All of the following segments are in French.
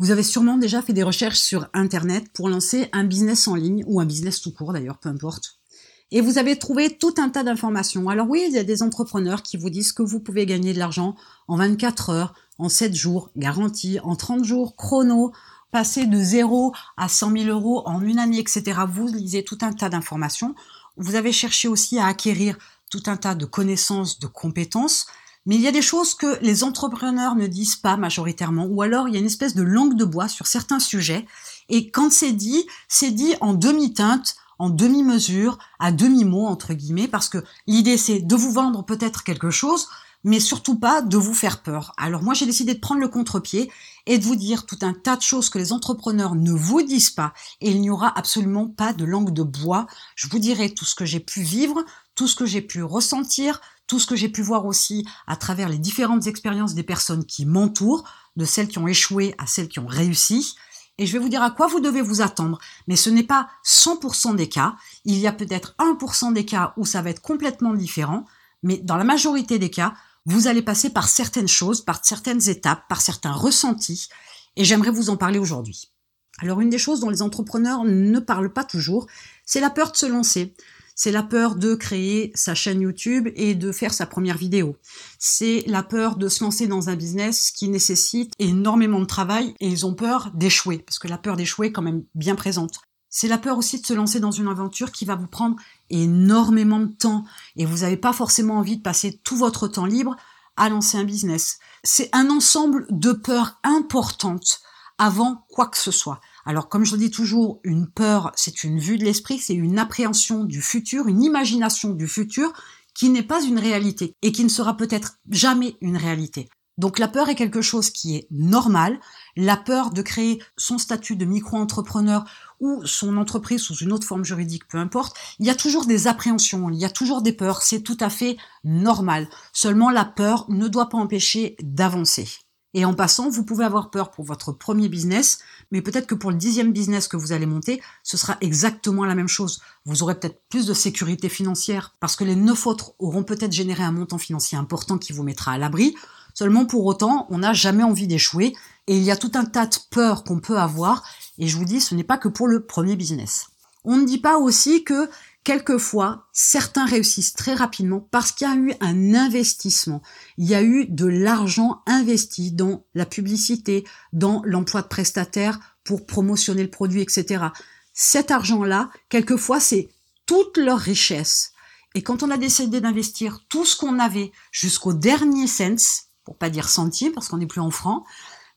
Vous avez sûrement déjà fait des recherches sur Internet pour lancer un business en ligne ou un business tout court d'ailleurs, peu importe. Et vous avez trouvé tout un tas d'informations. Alors oui, il y a des entrepreneurs qui vous disent que vous pouvez gagner de l'argent en 24 heures, en 7 jours, garantie, en 30 jours, chrono, passer de 0 à 100 000 euros en une année, etc. Vous lisez tout un tas d'informations. Vous avez cherché aussi à acquérir tout un tas de connaissances, de compétences. Mais il y a des choses que les entrepreneurs ne disent pas majoritairement, ou alors il y a une espèce de langue de bois sur certains sujets, et quand c'est dit, c'est dit en demi-teinte, en demi-mesure, à demi-mot, entre guillemets, parce que l'idée c'est de vous vendre peut-être quelque chose, mais surtout pas de vous faire peur. Alors moi j'ai décidé de prendre le contre-pied et de vous dire tout un tas de choses que les entrepreneurs ne vous disent pas, et il n'y aura absolument pas de langue de bois. Je vous dirai tout ce que j'ai pu vivre, tout ce que j'ai pu ressentir, tout ce que j'ai pu voir aussi à travers les différentes expériences des personnes qui m'entourent, de celles qui ont échoué à celles qui ont réussi. Et je vais vous dire à quoi vous devez vous attendre. Mais ce n'est pas 100% des cas. Il y a peut-être 1% des cas où ça va être complètement différent. Mais dans la majorité des cas, vous allez passer par certaines choses, par certaines étapes, par certains ressentis. Et j'aimerais vous en parler aujourd'hui. Alors une des choses dont les entrepreneurs ne parlent pas toujours, c'est la peur de se lancer c'est la peur de créer sa chaîne YouTube et de faire sa première vidéo. C'est la peur de se lancer dans un business qui nécessite énormément de travail et ils ont peur d'échouer, parce que la peur d'échouer est quand même bien présente. C'est la peur aussi de se lancer dans une aventure qui va vous prendre énormément de temps et vous n'avez pas forcément envie de passer tout votre temps libre à lancer un business. C'est un ensemble de peurs importantes avant quoi que ce soit. Alors comme je le dis toujours, une peur, c'est une vue de l'esprit, c'est une appréhension du futur, une imagination du futur qui n'est pas une réalité et qui ne sera peut-être jamais une réalité. Donc la peur est quelque chose qui est normal. La peur de créer son statut de micro-entrepreneur ou son entreprise sous une autre forme juridique, peu importe, il y a toujours des appréhensions, il y a toujours des peurs, c'est tout à fait normal. Seulement la peur ne doit pas empêcher d'avancer. Et en passant, vous pouvez avoir peur pour votre premier business, mais peut-être que pour le dixième business que vous allez monter, ce sera exactement la même chose. Vous aurez peut-être plus de sécurité financière parce que les neuf autres auront peut-être généré un montant financier important qui vous mettra à l'abri. Seulement pour autant, on n'a jamais envie d'échouer et il y a tout un tas de peurs qu'on peut avoir. Et je vous dis, ce n'est pas que pour le premier business. On ne dit pas aussi que Quelquefois, certains réussissent très rapidement parce qu'il y a eu un investissement. Il y a eu de l'argent investi dans la publicité, dans l'emploi de prestataires pour promotionner le produit, etc. Cet argent-là, quelquefois, c'est toute leur richesse. Et quand on a décidé d'investir tout ce qu'on avait jusqu'au dernier cent, pour pas dire centime parce qu'on n'est plus en francs,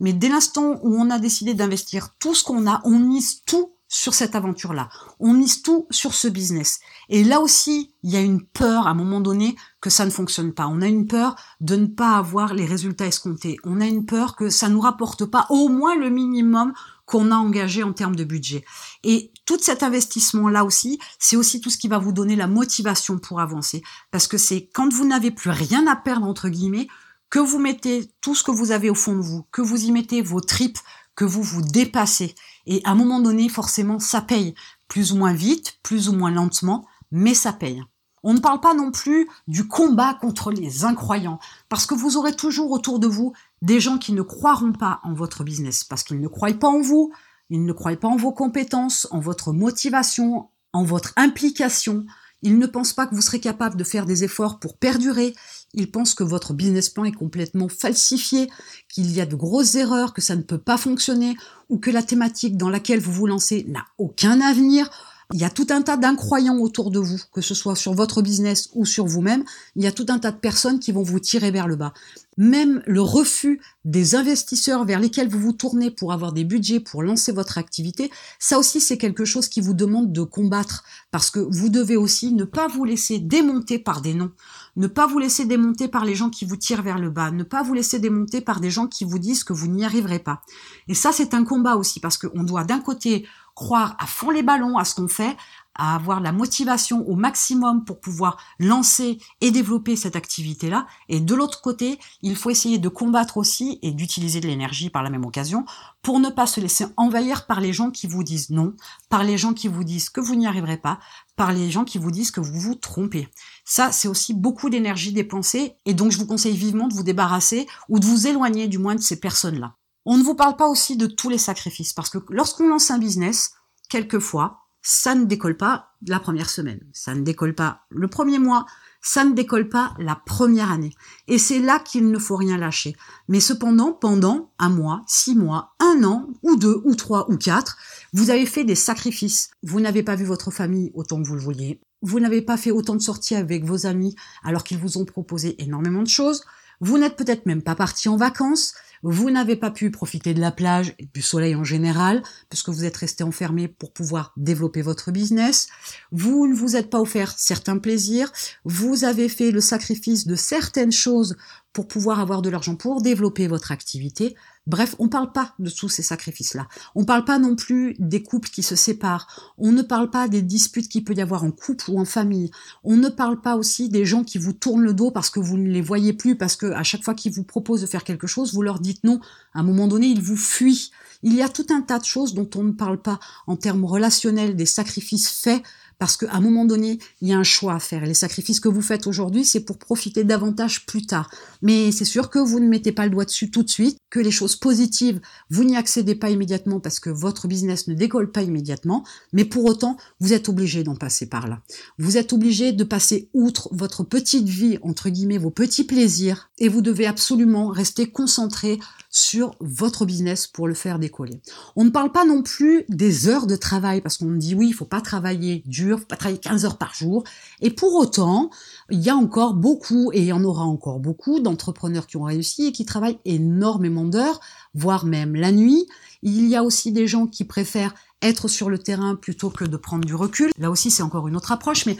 mais dès l'instant où on a décidé d'investir tout ce qu'on a, on mise tout sur cette aventure-là. On mise tout sur ce business. Et là aussi, il y a une peur à un moment donné que ça ne fonctionne pas. On a une peur de ne pas avoir les résultats escomptés. On a une peur que ça nous rapporte pas au moins le minimum qu'on a engagé en termes de budget. Et tout cet investissement-là aussi, c'est aussi tout ce qui va vous donner la motivation pour avancer. Parce que c'est quand vous n'avez plus rien à perdre, entre guillemets, que vous mettez tout ce que vous avez au fond de vous, que vous y mettez vos tripes, que vous vous dépassez. Et à un moment donné, forcément, ça paye. Plus ou moins vite, plus ou moins lentement, mais ça paye. On ne parle pas non plus du combat contre les incroyants, parce que vous aurez toujours autour de vous des gens qui ne croiront pas en votre business, parce qu'ils ne croient pas en vous, ils ne croient pas en vos compétences, en votre motivation, en votre implication, ils ne pensent pas que vous serez capable de faire des efforts pour perdurer. Ils pensent que votre business plan est complètement falsifié, qu'il y a de grosses erreurs, que ça ne peut pas fonctionner, ou que la thématique dans laquelle vous vous lancez n'a aucun avenir, il y a tout un tas d'incroyants autour de vous, que ce soit sur votre business ou sur vous-même. Il y a tout un tas de personnes qui vont vous tirer vers le bas. Même le refus des investisseurs vers lesquels vous vous tournez pour avoir des budgets pour lancer votre activité, ça aussi c'est quelque chose qui vous demande de combattre parce que vous devez aussi ne pas vous laisser démonter par des noms, ne pas vous laisser démonter par les gens qui vous tirent vers le bas, ne pas vous laisser démonter par des gens qui vous disent que vous n'y arriverez pas. Et ça c'est un combat aussi parce qu'on doit d'un côté croire à fond les ballons à ce qu'on fait, à avoir la motivation au maximum pour pouvoir lancer et développer cette activité-là. Et de l'autre côté, il faut essayer de combattre aussi et d'utiliser de l'énergie par la même occasion pour ne pas se laisser envahir par les gens qui vous disent non, par les gens qui vous disent que vous n'y arriverez pas, par les gens qui vous disent que vous vous trompez. Ça, c'est aussi beaucoup d'énergie dépensée et donc je vous conseille vivement de vous débarrasser ou de vous éloigner du moins de ces personnes-là. On ne vous parle pas aussi de tous les sacrifices, parce que lorsqu'on lance un business, quelquefois, ça ne décolle pas la première semaine, ça ne décolle pas le premier mois, ça ne décolle pas la première année. Et c'est là qu'il ne faut rien lâcher. Mais cependant, pendant un mois, six mois, un an, ou deux, ou trois, ou quatre, vous avez fait des sacrifices. Vous n'avez pas vu votre famille autant que vous le vouliez. Vous n'avez pas fait autant de sorties avec vos amis alors qu'ils vous ont proposé énormément de choses. Vous n'êtes peut-être même pas parti en vacances. Vous n'avez pas pu profiter de la plage et du soleil en général, puisque vous êtes resté enfermé pour pouvoir développer votre business. Vous ne vous êtes pas offert certains plaisirs. Vous avez fait le sacrifice de certaines choses pour pouvoir avoir de l'argent pour développer votre activité. Bref, on ne parle pas de tous ces sacrifices-là. On ne parle pas non plus des couples qui se séparent. On ne parle pas des disputes qu'il peut y avoir en couple ou en famille. On ne parle pas aussi des gens qui vous tournent le dos parce que vous ne les voyez plus, parce que à chaque fois qu'ils vous proposent de faire quelque chose, vous leur dites non. À un moment donné, ils vous fuient. Il y a tout un tas de choses dont on ne parle pas en termes relationnels, des sacrifices faits parce qu'à un moment donné, il y a un choix à faire. Les sacrifices que vous faites aujourd'hui, c'est pour profiter davantage plus tard. Mais c'est sûr que vous ne mettez pas le doigt dessus tout de suite, que les choses positives, vous n'y accédez pas immédiatement parce que votre business ne décolle pas immédiatement, mais pour autant, vous êtes obligé d'en passer par là. Vous êtes obligé de passer outre votre petite vie, entre guillemets, vos petits plaisirs, et vous devez absolument rester concentré sur votre business pour le faire décoller. On ne parle pas non plus des heures de travail parce qu'on me dit oui, il faut pas travailler dur, faut pas travailler 15 heures par jour. Et pour autant, il y a encore beaucoup et il y en aura encore beaucoup d'entrepreneurs qui ont réussi et qui travaillent énormément d'heures, voire même la nuit. Il y a aussi des gens qui préfèrent être sur le terrain plutôt que de prendre du recul. Là aussi, c'est encore une autre approche, mais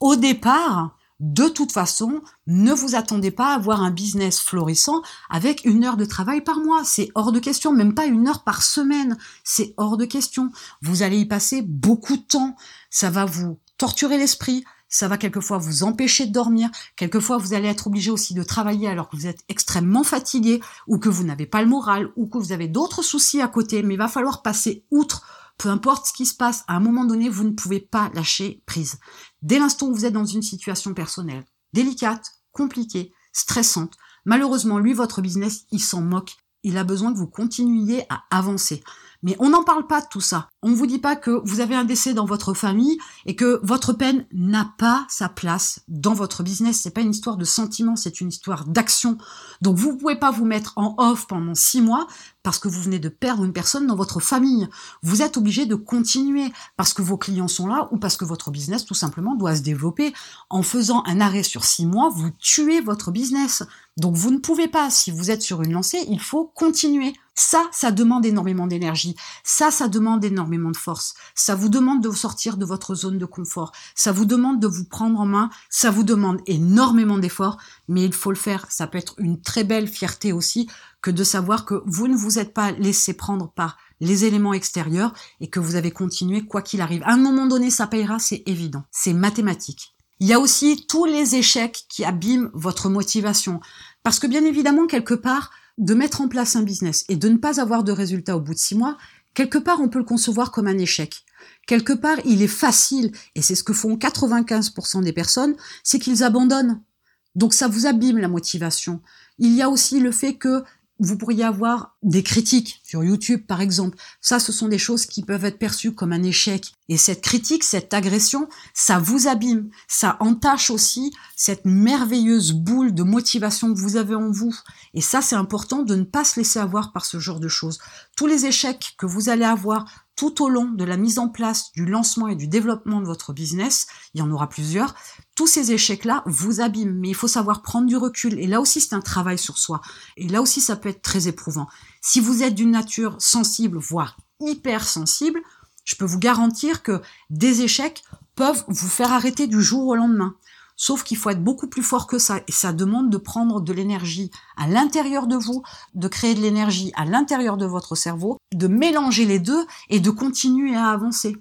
au départ, de toute façon, ne vous attendez pas à avoir un business florissant avec une heure de travail par mois. C'est hors de question, même pas une heure par semaine. C'est hors de question. Vous allez y passer beaucoup de temps. Ça va vous torturer l'esprit. Ça va quelquefois vous empêcher de dormir. Quelquefois, vous allez être obligé aussi de travailler alors que vous êtes extrêmement fatigué ou que vous n'avez pas le moral ou que vous avez d'autres soucis à côté. Mais il va falloir passer outre peu importe ce qui se passe, à un moment donné, vous ne pouvez pas lâcher prise. Dès l'instant où vous êtes dans une situation personnelle délicate, compliquée, stressante, malheureusement, lui, votre business, il s'en moque. Il a besoin que vous continuiez à avancer. Mais on n'en parle pas de tout ça. On ne vous dit pas que vous avez un décès dans votre famille et que votre peine n'a pas sa place dans votre business. C'est pas une histoire de sentiment, c'est une histoire d'action. Donc vous pouvez pas vous mettre en off pendant six mois parce que vous venez de perdre une personne dans votre famille. Vous êtes obligé de continuer parce que vos clients sont là ou parce que votre business tout simplement doit se développer. En faisant un arrêt sur six mois, vous tuez votre business. Donc vous ne pouvez pas. Si vous êtes sur une lancée, il faut continuer. Ça, ça demande énormément d'énergie. Ça, ça demande énormément de force. Ça vous demande de sortir de votre zone de confort. Ça vous demande de vous prendre en main. Ça vous demande énormément d'efforts, mais il faut le faire. Ça peut être une très belle fierté aussi que de savoir que vous ne vous êtes pas laissé prendre par les éléments extérieurs et que vous avez continué quoi qu'il arrive. À un moment donné, ça payera, c'est évident. C'est mathématique. Il y a aussi tous les échecs qui abîment votre motivation. Parce que bien évidemment, quelque part, de mettre en place un business et de ne pas avoir de résultat au bout de six mois, quelque part on peut le concevoir comme un échec. Quelque part il est facile, et c'est ce que font 95% des personnes, c'est qu'ils abandonnent. Donc ça vous abîme la motivation. Il y a aussi le fait que vous pourriez avoir des critiques sur YouTube, par exemple. Ça, ce sont des choses qui peuvent être perçues comme un échec. Et cette critique, cette agression, ça vous abîme. Ça entache aussi cette merveilleuse boule de motivation que vous avez en vous. Et ça, c'est important de ne pas se laisser avoir par ce genre de choses. Tous les échecs que vous allez avoir tout au long de la mise en place, du lancement et du développement de votre business, il y en aura plusieurs, tous ces échecs-là vous abîment, mais il faut savoir prendre du recul. Et là aussi, c'est un travail sur soi. Et là aussi, ça peut être très éprouvant. Si vous êtes d'une nature sensible, voire hyper sensible, je peux vous garantir que des échecs peuvent vous faire arrêter du jour au lendemain. Sauf qu'il faut être beaucoup plus fort que ça. Et ça demande de prendre de l'énergie à l'intérieur de vous, de créer de l'énergie à l'intérieur de votre cerveau, de mélanger les deux et de continuer à avancer.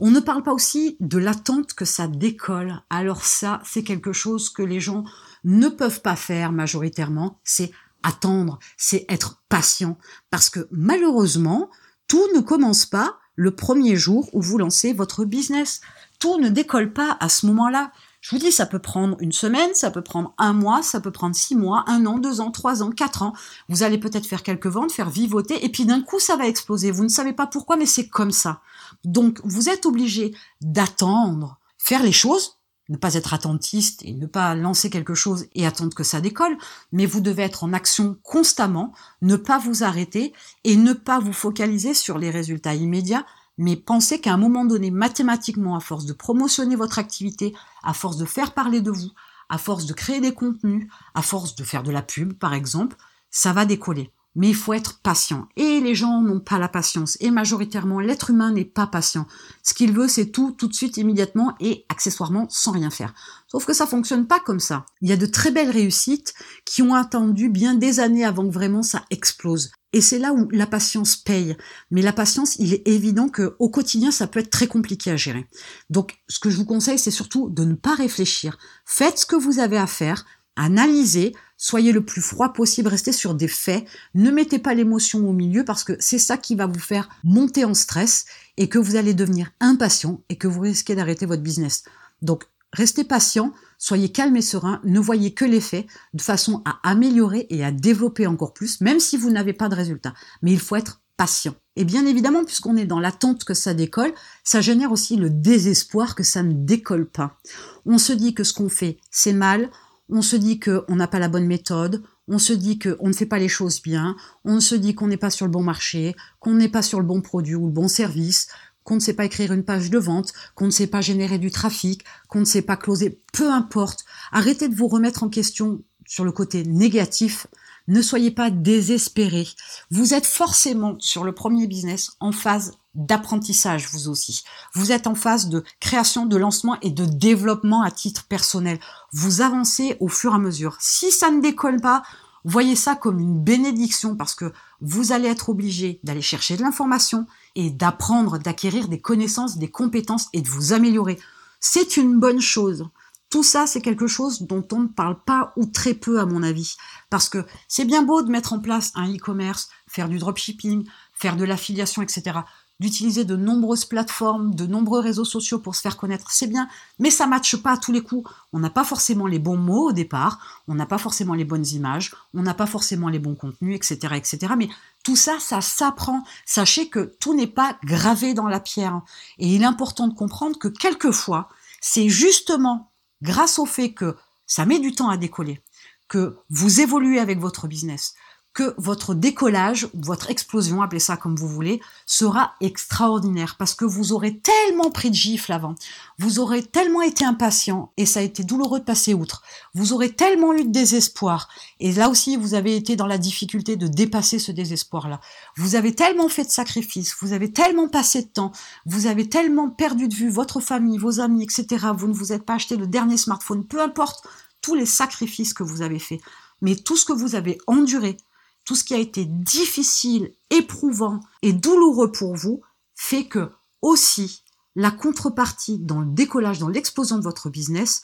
On ne parle pas aussi de l'attente que ça décolle. Alors ça, c'est quelque chose que les gens ne peuvent pas faire majoritairement. C'est attendre, c'est être patient. Parce que malheureusement, tout ne commence pas le premier jour où vous lancez votre business. Tout ne décolle pas à ce moment-là. Je vous dis, ça peut prendre une semaine, ça peut prendre un mois, ça peut prendre six mois, un an, deux ans, trois ans, quatre ans. Vous allez peut-être faire quelques ventes, faire vivoter, et puis d'un coup, ça va exploser. Vous ne savez pas pourquoi, mais c'est comme ça. Donc, vous êtes obligé d'attendre, faire les choses, ne pas être attentiste et ne pas lancer quelque chose et attendre que ça décolle, mais vous devez être en action constamment, ne pas vous arrêter et ne pas vous focaliser sur les résultats immédiats, mais pensez qu'à un moment donné, mathématiquement, à force de promotionner votre activité, à force de faire parler de vous, à force de créer des contenus, à force de faire de la pub, par exemple, ça va décoller. Mais il faut être patient. Et les gens n'ont pas la patience. Et majoritairement, l'être humain n'est pas patient. Ce qu'il veut, c'est tout, tout de suite, immédiatement et accessoirement sans rien faire. Sauf que ça fonctionne pas comme ça. Il y a de très belles réussites qui ont attendu bien des années avant que vraiment ça explose. Et c'est là où la patience paye. Mais la patience, il est évident que au quotidien, ça peut être très compliqué à gérer. Donc, ce que je vous conseille, c'est surtout de ne pas réfléchir. Faites ce que vous avez à faire, analysez, soyez le plus froid possible, restez sur des faits, ne mettez pas l'émotion au milieu parce que c'est ça qui va vous faire monter en stress et que vous allez devenir impatient et que vous risquez d'arrêter votre business. Donc, restez patient, soyez calme et serein, ne voyez que les faits de façon à améliorer et à développer encore plus, même si vous n'avez pas de résultat. Mais il faut être patient. Et bien évidemment, puisqu'on est dans l'attente que ça décolle, ça génère aussi le désespoir que ça ne décolle pas. On se dit que ce qu'on fait, c'est mal, on se dit qu'on n'a pas la bonne méthode, on se dit qu'on ne fait pas les choses bien, on se dit qu'on n'est pas sur le bon marché, qu'on n'est pas sur le bon produit ou le bon service, qu'on ne sait pas écrire une page de vente, qu'on ne sait pas générer du trafic, qu'on ne sait pas closer, peu importe. Arrêtez de vous remettre en question sur le côté négatif. Ne soyez pas désespérés. Vous êtes forcément sur le premier business en phase d'apprentissage, vous aussi. Vous êtes en phase de création, de lancement et de développement à titre personnel. Vous avancez au fur et à mesure. Si ça ne décolle pas, voyez ça comme une bénédiction parce que vous allez être obligé d'aller chercher de l'information et d'apprendre, d'acquérir des connaissances, des compétences et de vous améliorer. C'est une bonne chose. Tout ça, c'est quelque chose dont on ne parle pas ou très peu à mon avis. Parce que c'est bien beau de mettre en place un e-commerce, faire du dropshipping, faire de l'affiliation, etc d'utiliser de nombreuses plateformes, de nombreux réseaux sociaux pour se faire connaître, c'est bien, mais ça matche pas à tous les coups. On n'a pas forcément les bons mots au départ, on n'a pas forcément les bonnes images, on n'a pas forcément les bons contenus, etc., etc. Mais tout ça, ça s'apprend. Sachez que tout n'est pas gravé dans la pierre. Et il est important de comprendre que quelquefois, c'est justement grâce au fait que ça met du temps à décoller, que vous évoluez avec votre business, que votre décollage, votre explosion, appelez ça comme vous voulez, sera extraordinaire. Parce que vous aurez tellement pris de gifles avant, vous aurez tellement été impatient et ça a été douloureux de passer outre, vous aurez tellement eu de désespoir. Et là aussi vous avez été dans la difficulté de dépasser ce désespoir-là. Vous avez tellement fait de sacrifices, vous avez tellement passé de temps, vous avez tellement perdu de vue votre famille, vos amis, etc. Vous ne vous êtes pas acheté le dernier smartphone, peu importe tous les sacrifices que vous avez faits, mais tout ce que vous avez enduré, tout ce qui a été difficile, éprouvant et douloureux pour vous fait que aussi la contrepartie dans le décollage, dans l'explosion de votre business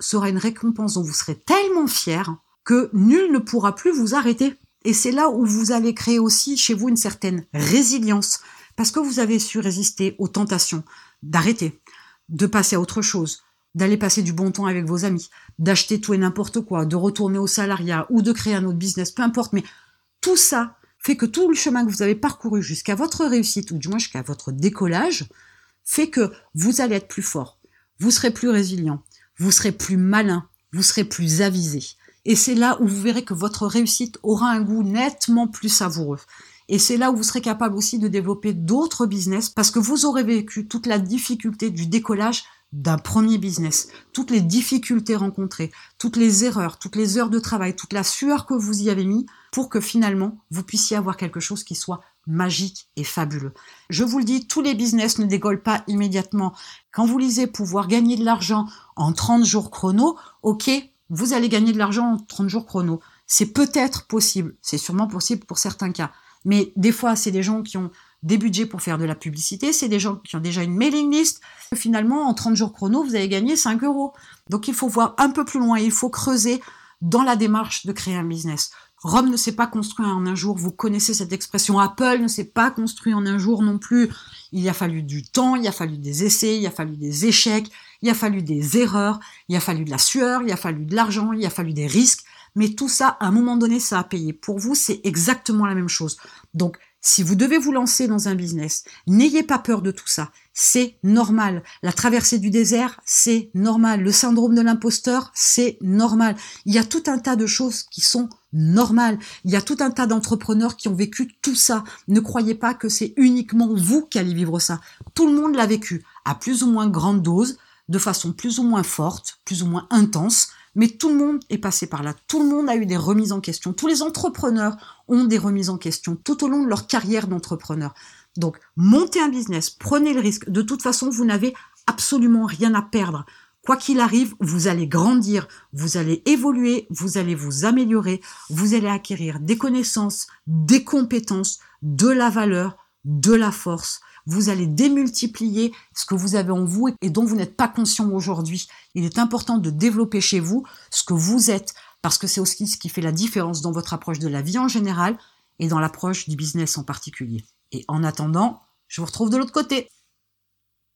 sera une récompense dont vous serez tellement fier que nul ne pourra plus vous arrêter. Et c'est là où vous allez créer aussi chez vous une certaine résilience parce que vous avez su résister aux tentations d'arrêter, de passer à autre chose, d'aller passer du bon temps avec vos amis, d'acheter tout et n'importe quoi, de retourner au salariat ou de créer un autre business, peu importe, mais tout ça fait que tout le chemin que vous avez parcouru jusqu'à votre réussite, ou du moins jusqu'à votre décollage, fait que vous allez être plus fort, vous serez plus résilient, vous serez plus malin, vous serez plus avisé. Et c'est là où vous verrez que votre réussite aura un goût nettement plus savoureux. Et c'est là où vous serez capable aussi de développer d'autres business parce que vous aurez vécu toute la difficulté du décollage d'un premier business, toutes les difficultés rencontrées, toutes les erreurs, toutes les heures de travail, toute la sueur que vous y avez mis pour que finalement vous puissiez avoir quelque chose qui soit magique et fabuleux. Je vous le dis, tous les business ne décollent pas immédiatement. Quand vous lisez pouvoir gagner de l'argent en 30 jours chrono, ok, vous allez gagner de l'argent en 30 jours chrono. C'est peut-être possible, c'est sûrement possible pour certains cas. Mais des fois, c'est des gens qui ont des budgets pour faire de la publicité, c'est des gens qui ont déjà une mailing list. Finalement, en 30 jours chrono, vous avez gagné 5 euros. Donc il faut voir un peu plus loin, il faut creuser dans la démarche de créer un business. Rome ne s'est pas construit en un jour, vous connaissez cette expression. Apple ne s'est pas construit en un jour non plus. Il a fallu du temps, il a fallu des essais, il a fallu des échecs, il a fallu des erreurs, il a fallu de la sueur, il a fallu de l'argent, il a fallu des risques. Mais tout ça, à un moment donné, ça a payé. Pour vous, c'est exactement la même chose. Donc, si vous devez vous lancer dans un business, n'ayez pas peur de tout ça. C'est normal. La traversée du désert, c'est normal. Le syndrome de l'imposteur, c'est normal. Il y a tout un tas de choses qui sont normales. Il y a tout un tas d'entrepreneurs qui ont vécu tout ça. Ne croyez pas que c'est uniquement vous qui allez vivre ça. Tout le monde l'a vécu, à plus ou moins grande dose, de façon plus ou moins forte, plus ou moins intense, mais tout le monde est passé par là. Tout le monde a eu des remises en question. Tous les entrepreneurs ont des remises en question tout au long de leur carrière d'entrepreneur. Donc, montez un business, prenez le risque. De toute façon, vous n'avez absolument rien à perdre. Quoi qu'il arrive, vous allez grandir, vous allez évoluer, vous allez vous améliorer, vous allez acquérir des connaissances, des compétences, de la valeur, de la force vous allez démultiplier ce que vous avez en vous et dont vous n'êtes pas conscient aujourd'hui. Il est important de développer chez vous ce que vous êtes, parce que c'est aussi ce qui fait la différence dans votre approche de la vie en général et dans l'approche du business en particulier. Et en attendant, je vous retrouve de l'autre côté.